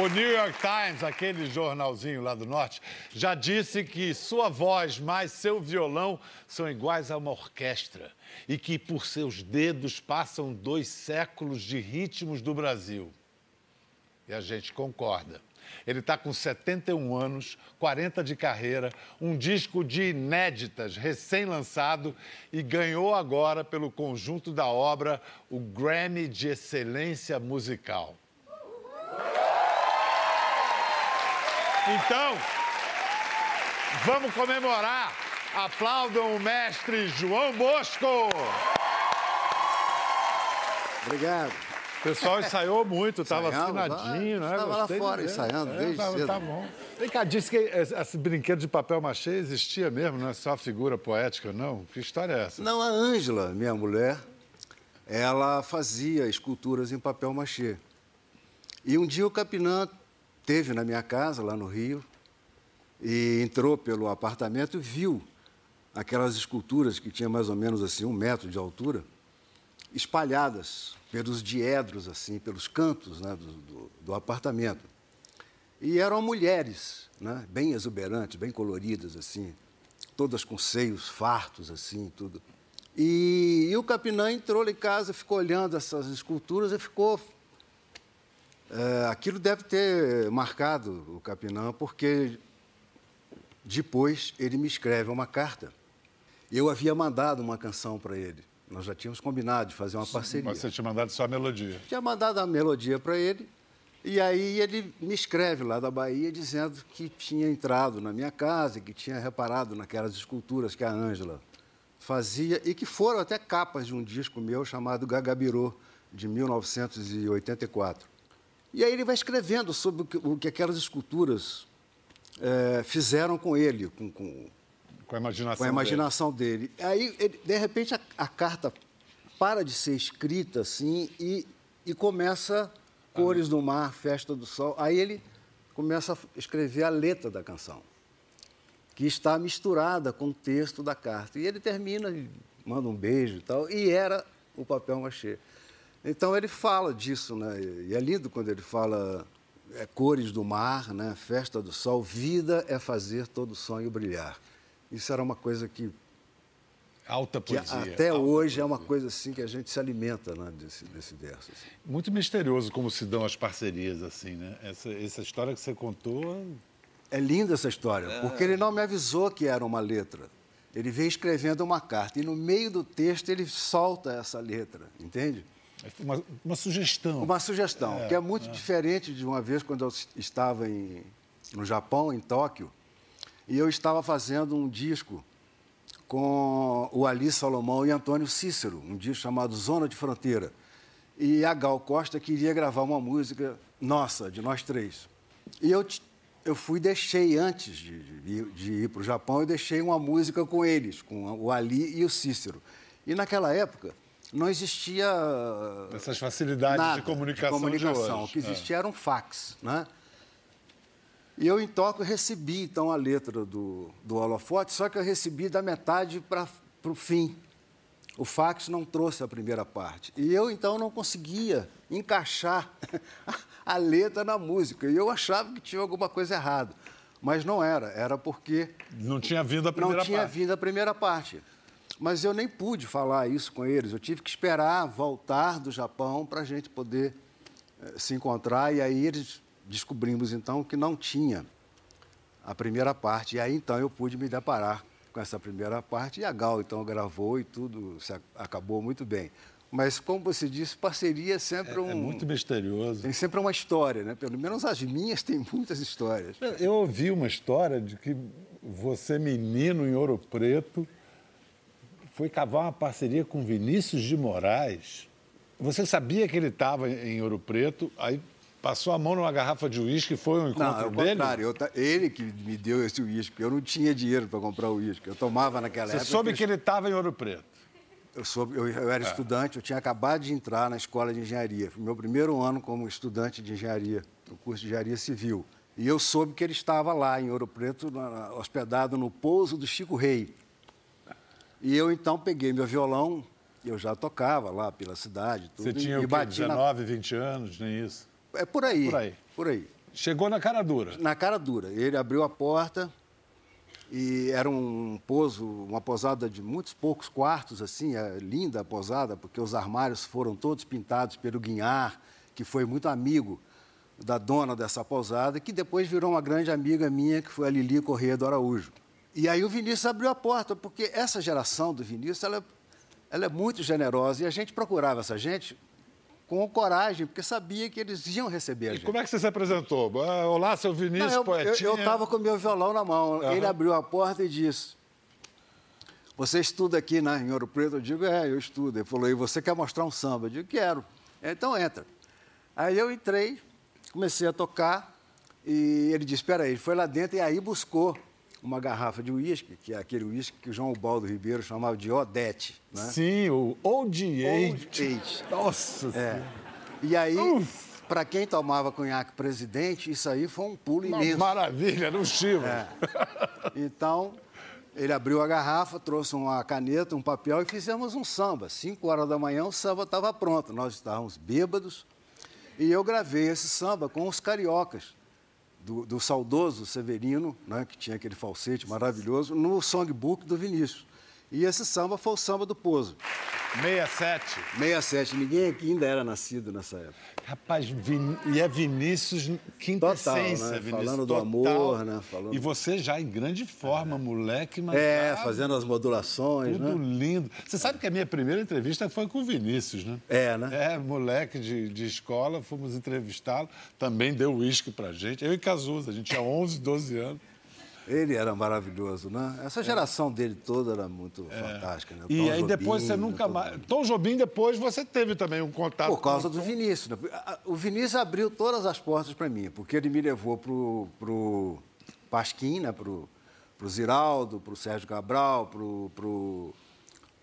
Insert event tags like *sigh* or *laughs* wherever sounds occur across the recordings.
O New York Times, aquele jornalzinho lá do norte, já disse que sua voz mais seu violão são iguais a uma orquestra e que por seus dedos passam dois séculos de ritmos do Brasil. E a gente concorda. Ele está com 71 anos, 40 de carreira, um disco de inéditas recém-lançado e ganhou agora, pelo conjunto da obra, o Grammy de Excelência Musical. Então, vamos comemorar. Aplaudam o mestre João Bosco. Obrigado. O pessoal ensaiou muito, estava vai. né? Estava lá fora ensaiando desde tá, cedo. Tá bom. Vem cá, disse que esse brinquedo de papel machê existia mesmo, não é só figura poética, não? Que história é essa? Não, a Ângela, minha mulher, ela fazia esculturas em papel machê. E um dia o Capinã teve na minha casa, lá no Rio, e entrou pelo apartamento e viu aquelas esculturas que tinham mais ou menos assim um metro de altura, espalhadas pelos diedros, assim, pelos cantos né, do, do, do apartamento. E eram mulheres, né, bem exuberantes, bem coloridas, assim, todas com seios fartos, assim, tudo. E, e o Capinã entrou em casa, ficou olhando essas esculturas e ficou. É, aquilo deve ter marcado o Capinã, porque depois ele me escreve uma carta. Eu havia mandado uma canção para ele. Nós já tínhamos combinado de fazer uma parceria Mas você tinha mandado só a melodia. tinha mandado a melodia para ele. E aí ele me escreve lá da Bahia dizendo que tinha entrado na minha casa, e que tinha reparado naquelas esculturas que a Ângela fazia e que foram até capas de um disco meu chamado Gagabirô, de 1984. E aí ele vai escrevendo sobre o que, o que aquelas esculturas eh, fizeram com ele, com, com, Com a imaginação. com a dele. imaginação dele. Aí, ele- de repente, a, a carta para de ser escrita assim e, e começa Cores do Mar, Festa do Sol. Aí ele começa a escrever a letra da canção, que está misturada com o texto da carta. E ele termina, manda um beijo e tal, e era o papel machê. Então ele fala disso, né? E é lindo quando ele fala é, cores do mar, né? Festa do sol, vida é fazer todo sonho brilhar. Isso era uma coisa que, Alta que poesia. até alta hoje é uma poesia. coisa assim que a gente se alimenta né? desse, desse verso. assim. Muito misterioso como se dão as parcerias, assim, né? Essa, essa história que você contou. É linda essa história, porque ele não me avisou que era uma letra. Ele veio escrevendo uma carta e no meio do texto ele solta essa letra, entende? É Uma, uma sugestão. Uma sugestão, que é muito diferente de uma vez quando eu estava em, no Japão, em Tóquio, e eu estava fazendo um disco com o Ali Salomão e Antônio Cícero, um disco chamado Zona de Fronteira. E a Gal Costa queria gravar uma música nossa, de nós três. E eu, eu fui deixei, antes de, de- de ir para o Japão, eu deixei uma música com eles, com o Ali e o Cícero. E naquela época não existia Essas facilidades nada de comunicação de, comunicação. hoje. O que existia era um fax, né? E eu, em Tóquio, recebi, então, a letra do, do holofote, só que eu recebi da metade para o fim. O fax não trouxe a primeira parte. E eu, então, não conseguia encaixar *laughs* a letra na música. E eu achava que tinha alguma coisa errada. Mas não era. Era porque É. Não tinha vindo a primeira não tinha parte. vindo a primeira parte. Mas eu nem pude falar isso com eles. Eu tive que esperar voltar do Japão para a gente poder eh, se encontrar. E aí eles descobrimos então que não tinha a primeira parte. E aí então eu pude me deparar com essa primeira parte. E a Gal então gravou e tudo se acabou muito bem. Mas como você disse, parceria é sempre um É muito misterioso. tem sempre uma história, né? Pelo menos as minhas têm muitas histórias. Eu ouvi uma história de que você, menino em Ouro Preto, foi cavar uma parceria com Vinícius de Moraes. Você sabia que ele estava em Ouro Preto, aí passou a mão numa garrafa de uísque, foi um Não, encontro é o dele? contrário. eu ele que me deu esse uísque. Eu não tinha dinheiro para comprar o uísque. Eu tomava naquela Você época. soube aqueles- que ele estava em Ouro Preto. eu, sou, eu, eu era é. estudante, eu tinha acabado de entrar na escola de engenharia. Foi meu primeiro ano como estudante de engenharia, no curso de engenharia civil. E eu soube que ele estava lá, em Ouro Preto, na, hospedado no pouso do Chico Rei. E eu então peguei meu violão, eu já tocava lá pela cidade. Tudo, Você tinha e, o quê? 19, na... 20 anos, nem isso? É por aí. Por aí. Por aí. Chegou na cara dura? Na cara dura. Ele abriu a porta e era um pouso, uma posada de muitos poucos quartos, assim, é linda a posada, porque os armários foram todos pintados pelo Guinhar, que foi muito amigo da dona dessa pousada, que depois virou uma grande amiga minha, que foi a Lili Corrêa do Araújo. E aí o Vinícius abriu a porta, porque essa geração do Vinícius, ela, ela é muito generosa, e a gente procurava essa gente com coragem, porque sabia que eles iam receber a e gente. como é que você se apresentou? Ah, olá, seu Vinícius, Não, poetinha. Eu estava com meu violão na mão. Uhum. Ele abriu a porta e disse, você estuda aqui né, em Ouro Preto? Eu digo, é, eu estudo. Ele falou, e você quer mostrar um samba? Eu digo, quero. Então entra. Aí eu entrei, comecei a tocar, e ele disse, espera aí, ele foi lá dentro e aí buscou uma garrafa de uísque, que é aquele uísque que o João Baldo Ribeiro chamava de Odete. Né? Sim, o Old Age. Nossa é. E aí, para quem tomava conhaque presidente, isso aí foi um pulo uma imenso. Maravilha, no Chivo. É. *laughs* Então, ele abriu a garrafa, trouxe uma caneta, um papel e fizemos um samba. Cinco horas da manhã o samba estava pronto. Nós estávamos bêbados e eu gravei esse samba com os cariocas do, do saudoso Severino, né, que tinha aquele falsete maravilhoso, no songbook do Vinícius. E esse samba foi o samba do Pozo. 67. 67. Ninguém aqui ainda era nascido nessa época. Rapaz, Vin... e é Vinícius quintessência. Total, né? Vinícius, Falando do amor, né? Falando... E você já em grande forma, é. moleque. Mas é, fazendo as modulações, Tudo né? lindo. Você sabe que a minha primeira entrevista foi com o Vinícius, né? É, né? É, moleque de, de escola, fomos entrevistá-lo. Também deu uísque pra gente. Eu e Cazuza, a gente tinha 11, 12 anos. Ele era maravilhoso, né? Essa geração é. dele toda era muito é. fantástica, né? E aí Jobim, depois você nunca mais. Tom Jobim, depois você teve também um contato. Por causa com... do Vinícius. Né? O Vinícius abriu todas as portas para mim, porque ele me levou pro, pro Pasquim, né? Pro, pro Ziraldo, pro Sérgio Cabral, pro, pro,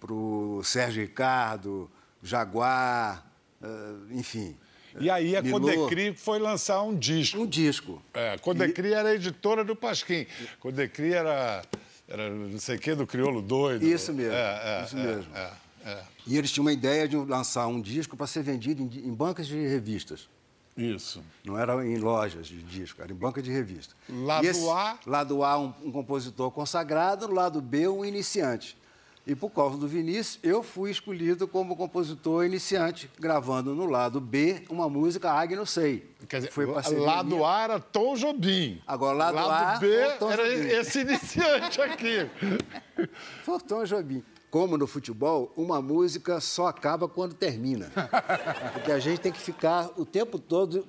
pro Sérgio Ricardo, Jaguar, uh, enfim. E aí a Milô. Codecri foi lançar um disco. Um disco. É, a Codecri e... era a editora do Pasquim. Codecri era, era não sei o quê, do Crioulo Doido. Isso mesmo, é, é, isso mesmo. É, é, e eles tinham uma ideia de lançar um disco para ser vendido em, em, bancas de revistas. Isso. Não era em lojas de disco, era em banca de revista. Lado esse, A? Lado A, um, um compositor consagrado, lado B, um iniciante. E por causa do Vinícius, eu fui escolhido como compositor iniciante, gravando no lado B uma música Agno Sei. Quer dizer, foi lado minha. A era Tom Jobim. Agora, lado, lado A, B era Jobim. esse iniciante aqui. *laughs* foi Tom Jobim. Como no futebol, uma música só acaba quando termina. *laughs* Porque a gente tem que ficar o tempo todo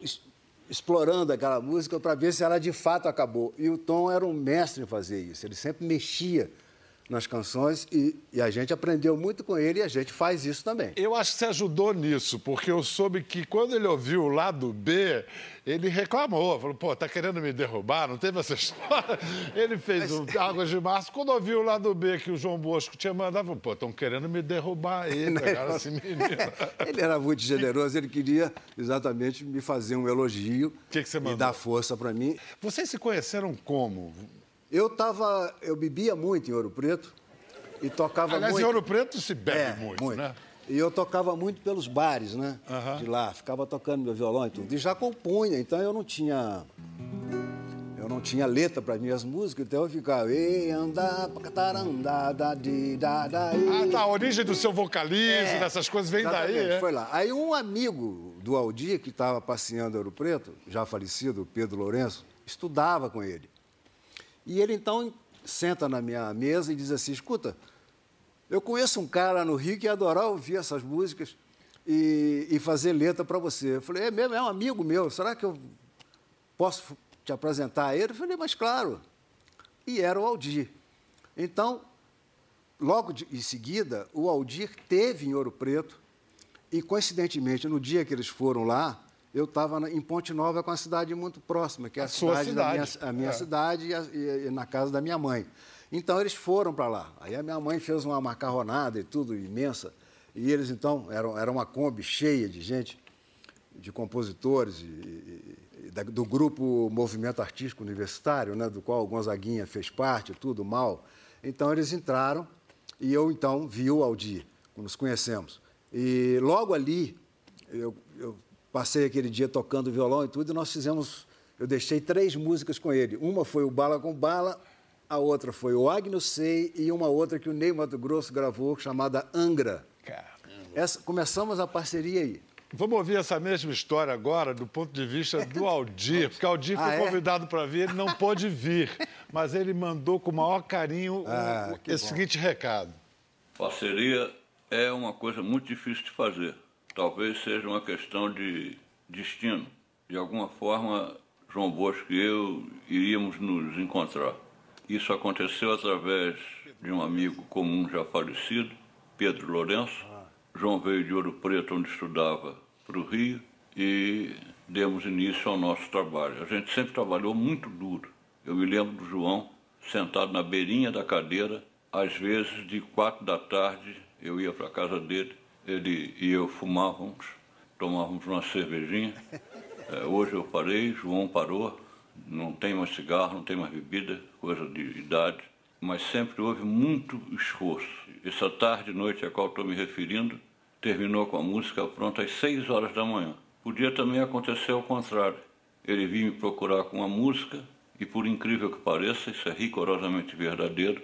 explorando aquela música para ver se ela de fato acabou. E o Tom era um mestre em fazer isso. Ele sempre mexia nas canções e, e, a gente aprendeu muito com ele e a gente faz isso também. Eu acho que você ajudou nisso, porque eu soube que quando ele ouviu o lado B, ele reclamou, falou, pô, tá querendo me derrubar? Não teve essa *laughs* história? Ele fez Mas... o Águas de Março, quando ouviu o lado B que o João Bosco tinha mandado, falou, pô, estão querendo me derrubar aí, *laughs* pegaram esse menino. *laughs* ele era muito generoso, ele queria exatamente me fazer um elogio que que e dar força para mim. Vocês se conheceram como? Eu tava, eu bebia muito em Ouro Preto e tocava Aliás, muito. em Ouro Preto se bebe é, muito, muito, né? E eu tocava muito pelos bares, né? De lá, ficava tocando meu violão e tudo. E já compunha, então eu não tinha eu não tinha letra para minhas músicas, então eu ficava ei andar da di da da Ah, tá, a origem do seu vocalismo, é, dessas coisas vem daí, é? Foi lá. Aí um amigo do Aldir que estava passeando em Ouro Preto, já falecido, Pedro Lourenço, estudava com ele. E ele então senta na minha mesa e diz assim: escuta, eu conheço um cara no Rio que ia adorar ouvir essas músicas e, e fazer letra para você. Eu falei: é mesmo, é um amigo meu, será que eu posso te apresentar a ele? Eu falei: mas claro. E era o Aldir. Então, logo de, em seguida, o Aldir teve em Ouro Preto e, coincidentemente, no dia que eles foram lá, eu estava em Ponte Nova, com uma cidade muito próxima, que é a, a cidade, cidade. Da minha, a minha é. cidade e, a, e, na casa da minha mãe. Então eles foram para lá. Aí a minha mãe fez uma macarronada e tudo imensa. E eles então, eram, era uma Kombi cheia de gente, de compositores, e, e, e da, do grupo Movimento Artístico Universitário, né, do qual o Gonzaguinha fez parte, tudo mal. Então eles entraram e eu então vi o Aldir, nos conhecemos. E logo ali, eu, eu passei aquele dia tocando violão e tudo, e nós fizemos, eu deixei três músicas com ele. Uma foi o Bala com Bala, a outra foi o Agno Sei e uma outra que o Ney Mato Grosso gravou, chamada Angra. Essa, começamos a parceria aí. Vamos ouvir essa mesma história agora do ponto de vista do Aldir, porque o Aldir foi ah, é? convidado para vir, ele não pôde vir, mas ele mandou com o maior carinho ah, o, esse bom. seguinte recado. Parceria é uma coisa muito difícil de fazer. Talvez seja uma questão de destino. De alguma forma, João Bosco e eu iríamos nos encontrar. Isso aconteceu através de um amigo comum já falecido, Pedro Lourenço. João veio de Ouro Preto, onde estudava, para o Rio e demos início ao nosso trabalho. A gente sempre trabalhou muito duro. Eu me lembro do João sentado na beirinha da cadeira, às vezes de quatro da tarde eu ia para a casa dele, ele e eu fumávamos, tomávamos uma cervejinha. *laughs* É, hoje eu parei, João parou, não tem mais cigarro, não tem mais bebida, coisa de idade, mas sempre houve muito esforço. Essa tarde e noite a qual estou me referindo terminou com a música pronta às seis horas da manhã. Podia também acontecer ao contrário. Ele vinha me procurar com a música e, por incrível que pareça, isso é rigorosamente verdadeiro,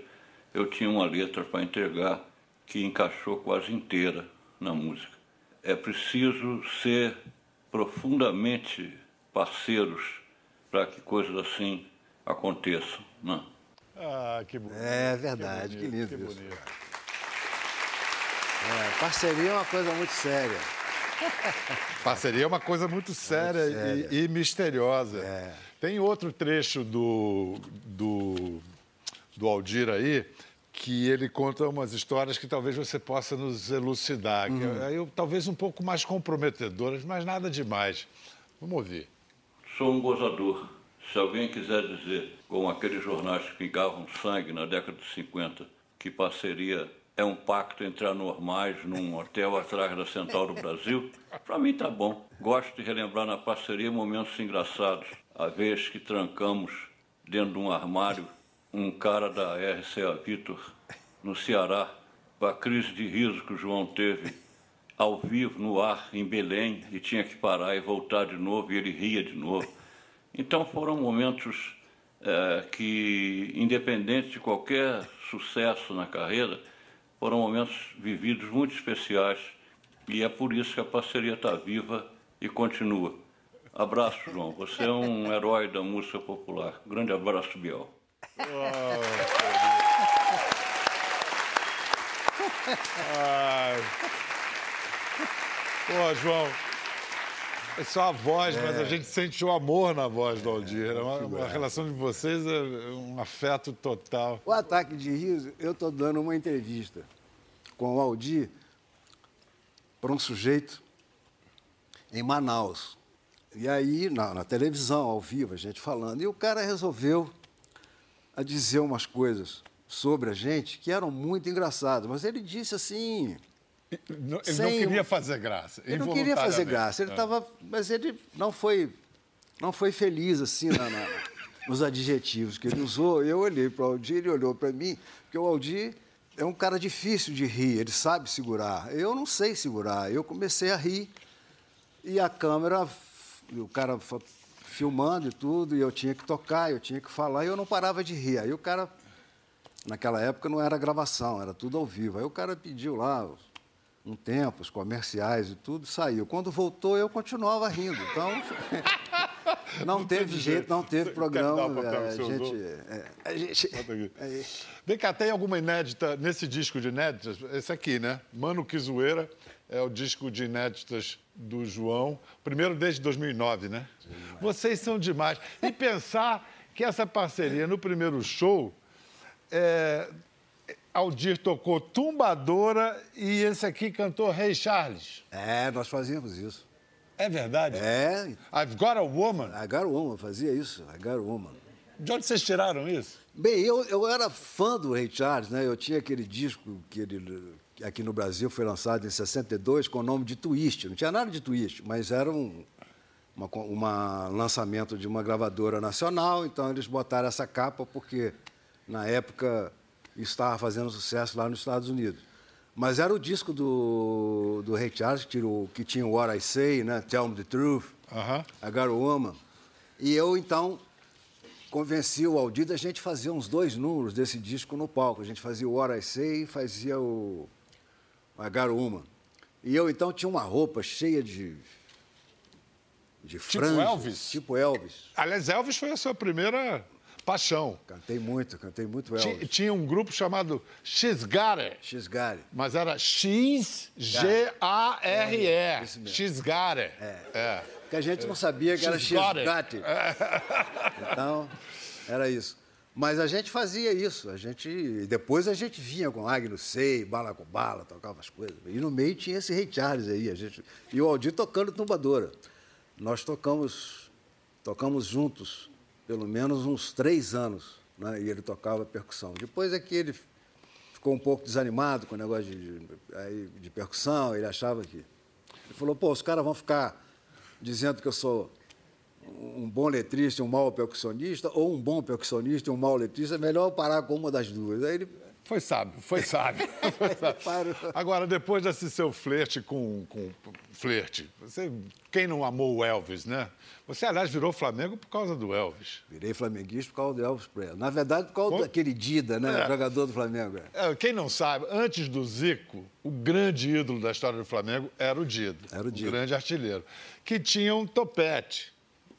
eu tinha uma letra para entregar que encaixou quase inteira na música. É preciso ser profundamente parceiros para que coisas assim aconteçam. Né? Ah, que bonito. É verdade, que, bonito, que lindo que isso. É, parceria é uma coisa muito séria. Parceria é uma coisa muito séria, muito séria. E, e, misteriosa. É. Tem outro trecho do, do, do Aldir aí que ele conta umas histórias que talvez você possa nos elucidar. Uhum. Eu, talvez um pouco mais comprometedoras, mas nada demais. Vamos ouvir. Sou um gozador. Se alguém quiser dizer, como aqueles jornais que pingavam sangue na década de 50, que parceria é um pacto entre anormais num hotel atrás da Central do Brasil, para mim tá bom. Gosto de relembrar na parceria momentos engraçados. A vez que trancamos dentro de um armário um cara da RCA Vitor no Ceará, com a crise de riso que o João teve ao vivo, no ar, em Belém, e tinha que parar e voltar de novo, e ele ria de novo. Então foram momentos é, que, independente de qualquer sucesso na carreira, foram momentos vividos muito especiais, e é por isso que a parceria está viva e continua. Abraço, João. Você é um herói da música popular. Grande abraço, Biel. Ai. Pô, João. É só a voz, é. mas a é. gente sente o amor na voz do Aldir. É, uma, uma relação de vocês é um afeto total. O ataque de riso, eu estou dando uma entrevista com o Aldir para um sujeito em Manaus. E aí, na, na televisão, ao vivo, a gente falando. E o cara resolveu a dizer umas coisas sobre a gente que eram muito engraçadas, mas ele disse assim. Ele sem... não queria fazer graça. Ele não queria fazer graça. Ele estava, é. mas ele não foi, não foi feliz assim na, na, nos adjetivos que ele usou. Eu olhei para o Aldir, ele olhou para mim, porque o Aldir é um cara difícil de rir. Ele sabe segurar. Eu não sei segurar. Eu comecei a rir e a câmera, o cara filmando e tudo, e eu tinha que tocar, eu tinha que falar, e eu não parava de rir. Aí o cara, naquela época não era gravação, era tudo ao vivo. Aí o cara pediu lá um tempo, os comerciais e tudo, saiu. Quando voltou, eu continuava rindo. Então, *laughs* não, não teve jeito, não teve programa. É, a, gente, é, a gente. É, Vem cá, tem alguma inédita nesse disco de inéditas? Esse aqui, né? Mano Que Zoeira é o disco de inéditas do João. Primeiro desde 2009, né? Vocês são demais. E pensar que essa parceria no primeiro show, é, Aldir tocou Tumbadora e esse aqui cantou Rei Charles. É, nós fazíamos isso. É verdade? É. I've Got a Woman. I Got a Woman, fazia isso. I Got a Woman. De onde vocês tiraram isso? Bem, eu, eu era fã do Ray Charles, né? Eu tinha aquele disco que ele aqui no Brasil foi lançado em 62 com o nome de Twist. Não tinha nada de Twist, mas era um uma, uma lançamento de uma gravadora nacional, então eles botaram essa capa porque na época estava fazendo sucesso lá nos Estados Unidos. Mas era o disco do, do Ray Charles, que, tirou, que tinha o What I Say, né? Tell Me the Truth, uh -huh. I Got a Woman. E eu, então, convenci o Aldir da gente fazer uns dois números desse disco no palco. A gente fazia o What I Say e fazia o I Got a Woman. E eu, então, tinha uma roupa cheia de de tipo Elvis? Tipo Elvis. Aliás, Elvis foi a sua primeira paixão. Cantei muito, cantei muito Elvis. Tinha um grupo chamado X-Gare. X-Gare. Mas era X-G-A-R-E. X-Gare. É. é. Porque a gente não sabia que era X-Gate. *laughs* Então, era isso. Mas a gente fazia isso. A gente, depois a gente vinha com Agno Sei, bala com bala, tocava as coisas. E no meio tinha esse Ray Charles aí. A gente, e o Aldir tocando tumbadora. Nós tocamos, tocamos juntos pelo menos uns três anos, né? e ele tocava percussão. Depois é que ele ficou um pouco desanimado com o negócio de, de, de percussão, ele achava que... Ele falou, pô, os caras vão ficar dizendo que eu sou um bom letrista e um mau percussionista, ou um bom percussionista e um mau letrista, é melhor parar com uma das duas. Aí ele foi sábio, foi sábio. *laughs* Agora, depois desse seu flerte com, com flerte, você, quem não amou o Elvis, né? Você, aliás, virou Flamengo por causa do Elvis. Virei flamenguista por causa do Elvis Presley. Na verdade, por causa Como? daquele Dida, né? É. Jogador do Flamengo. É. é, quem não sabe, antes do Zico, o grande ídolo da história do Flamengo era o Dida. Era o Dida. O grande artilheiro. Que tinha um topete.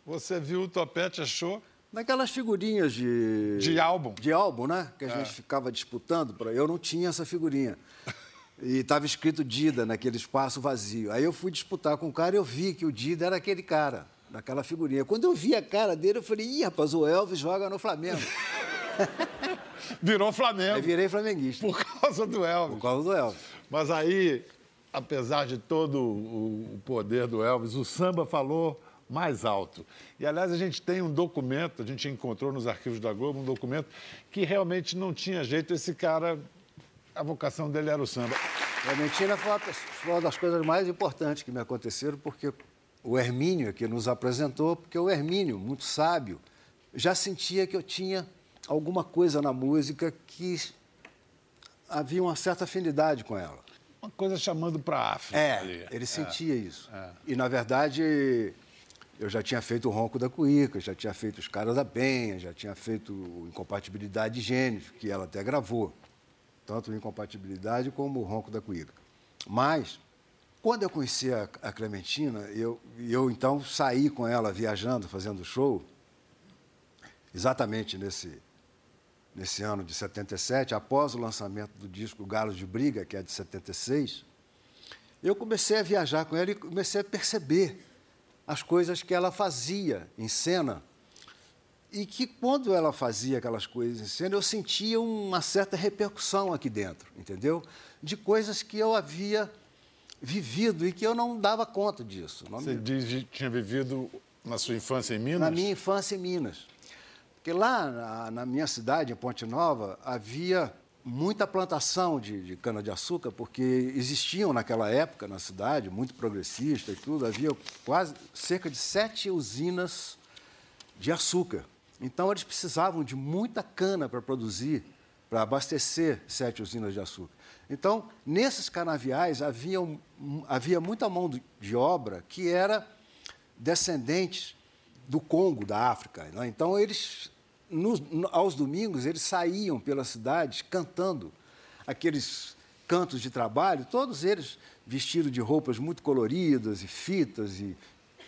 Você viu o topete, achou? Naquelas figurinhas de. De álbum. De álbum, né? Que a é. gente ficava disputando. Pra... Eu não tinha essa figurinha. *laughs* E estava escrito Dida naquele espaço vazio. Aí eu fui disputar com o cara e eu vi que o Dida era aquele cara, daquela figurinha. Quando eu vi a cara dele, eu falei: ih, rapaz, o Elvis joga no Flamengo. *laughs* Virou Flamengo. Aí virei flamenguista. Por causa do Elvis. Por causa do Elvis. Mas aí, apesar de todo o poder do Elvis, o samba falou mais alto. E, aliás, a gente tem um documento, a gente encontrou nos arquivos da Globo um documento que realmente não tinha jeito. Esse cara, a vocação dele era o samba. A mentira foi uma das coisas mais importantes que me aconteceram, porque o Hermínio que nos apresentou, porque o Hermínio, muito sábio, já sentia que eu tinha alguma coisa na música que havia uma certa afinidade com ela. Uma coisa chamando para a África. É, ali. ele sentia é, isso. É. E, na verdade, eu já tinha feito o Ronco da Cuíca, já tinha feito Os Caras da Penha, já tinha feito Incompatibilidade de Gêneros, que ela até gravou, tanto Incompatibilidade como o Ronco da Cuíca. Mas, quando eu conheci a, a Clementina, eu, eu então saí com ela viajando, fazendo show, exatamente nesse, nesse ano de 77, após o lançamento do disco Galos de Briga, que é de 76, eu comecei a viajar com ela e comecei a perceber as coisas que ela fazia em cena. E que quando ela fazia aquelas coisas em cena, eu sentia uma certa repercussão aqui dentro, entendeu? De coisas que eu havia vivido e que eu não dava conta disso. Você me... diz, tinha vivido na sua infância em Minas? Na minha infância em Minas. Porque lá na, na minha cidade, em Ponte Nova, havia muita plantação de, de cana-de-açúcar, porque existiam naquela época na cidade, muito progressista e tudo, havia quase cerca de sete usinas de açúcar. Então, eles precisavam de muita cana para produzir, para abastecer sete usinas de açúcar. Então, nesses canaviais havia, havia muita mão de obra que era descendente do Congo, da África. Né? Então, eles aos domingos, eles saíam pela cidade cantando aqueles cantos de trabalho, todos eles vestidos de roupas muito coloridas e fitas e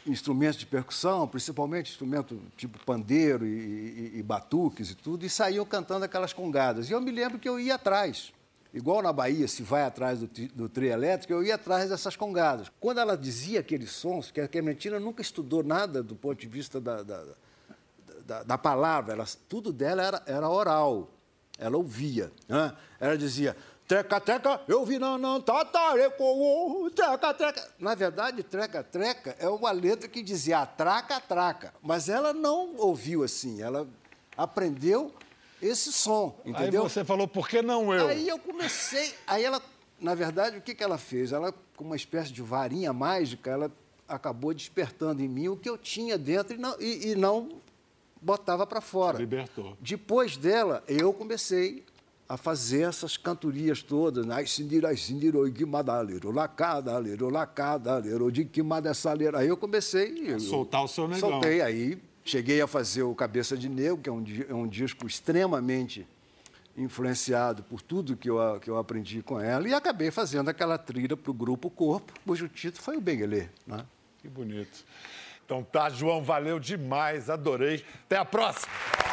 instrumentos de percussão, principalmente instrumentos tipo pandeiro e, e, e, batuques e tudo, e saíam cantando aquelas congadas. E eu me lembro que eu ia atrás. Igual na Bahia, se vai atrás do, do trio elétrico, eu ia atrás dessas congadas. Quando ela dizia aqueles sons, que a Clementina nunca estudou nada do ponto de vista da, da da, da palavra, ela, tudo dela era, era oral. Ela ouvia. Né? Ela dizia, treca, treca, eu vi não, não, tatareco, treca, treca. Na verdade, treca, treca é uma letra que dizia atraca, atraca. Mas ela não ouviu assim, ela aprendeu esse som, entendeu? Aí você falou, por que não eu? Aí eu comecei. Aí ela, na verdade, o que, que ela fez? Ela, com uma espécie de varinha mágica, ela acabou despertando em mim o que eu tinha dentro e não, e, e não botava para fora. Libertou. Depois dela, eu comecei a fazer essas cantorias todas. De que madessaleiro. Aí eu comecei... A soltar o seu negão. Soltei, aí cheguei a fazer o Cabeça de Negro, que é um, é um disco extremamente influenciado por tudo que eu, que eu aprendi com ela, e acabei fazendo aquela trilha para o Grupo Corpo, cujo título foi o Benguelê. Né? Que bonito. Então tá, João, valeu demais, adorei. Até a próxima!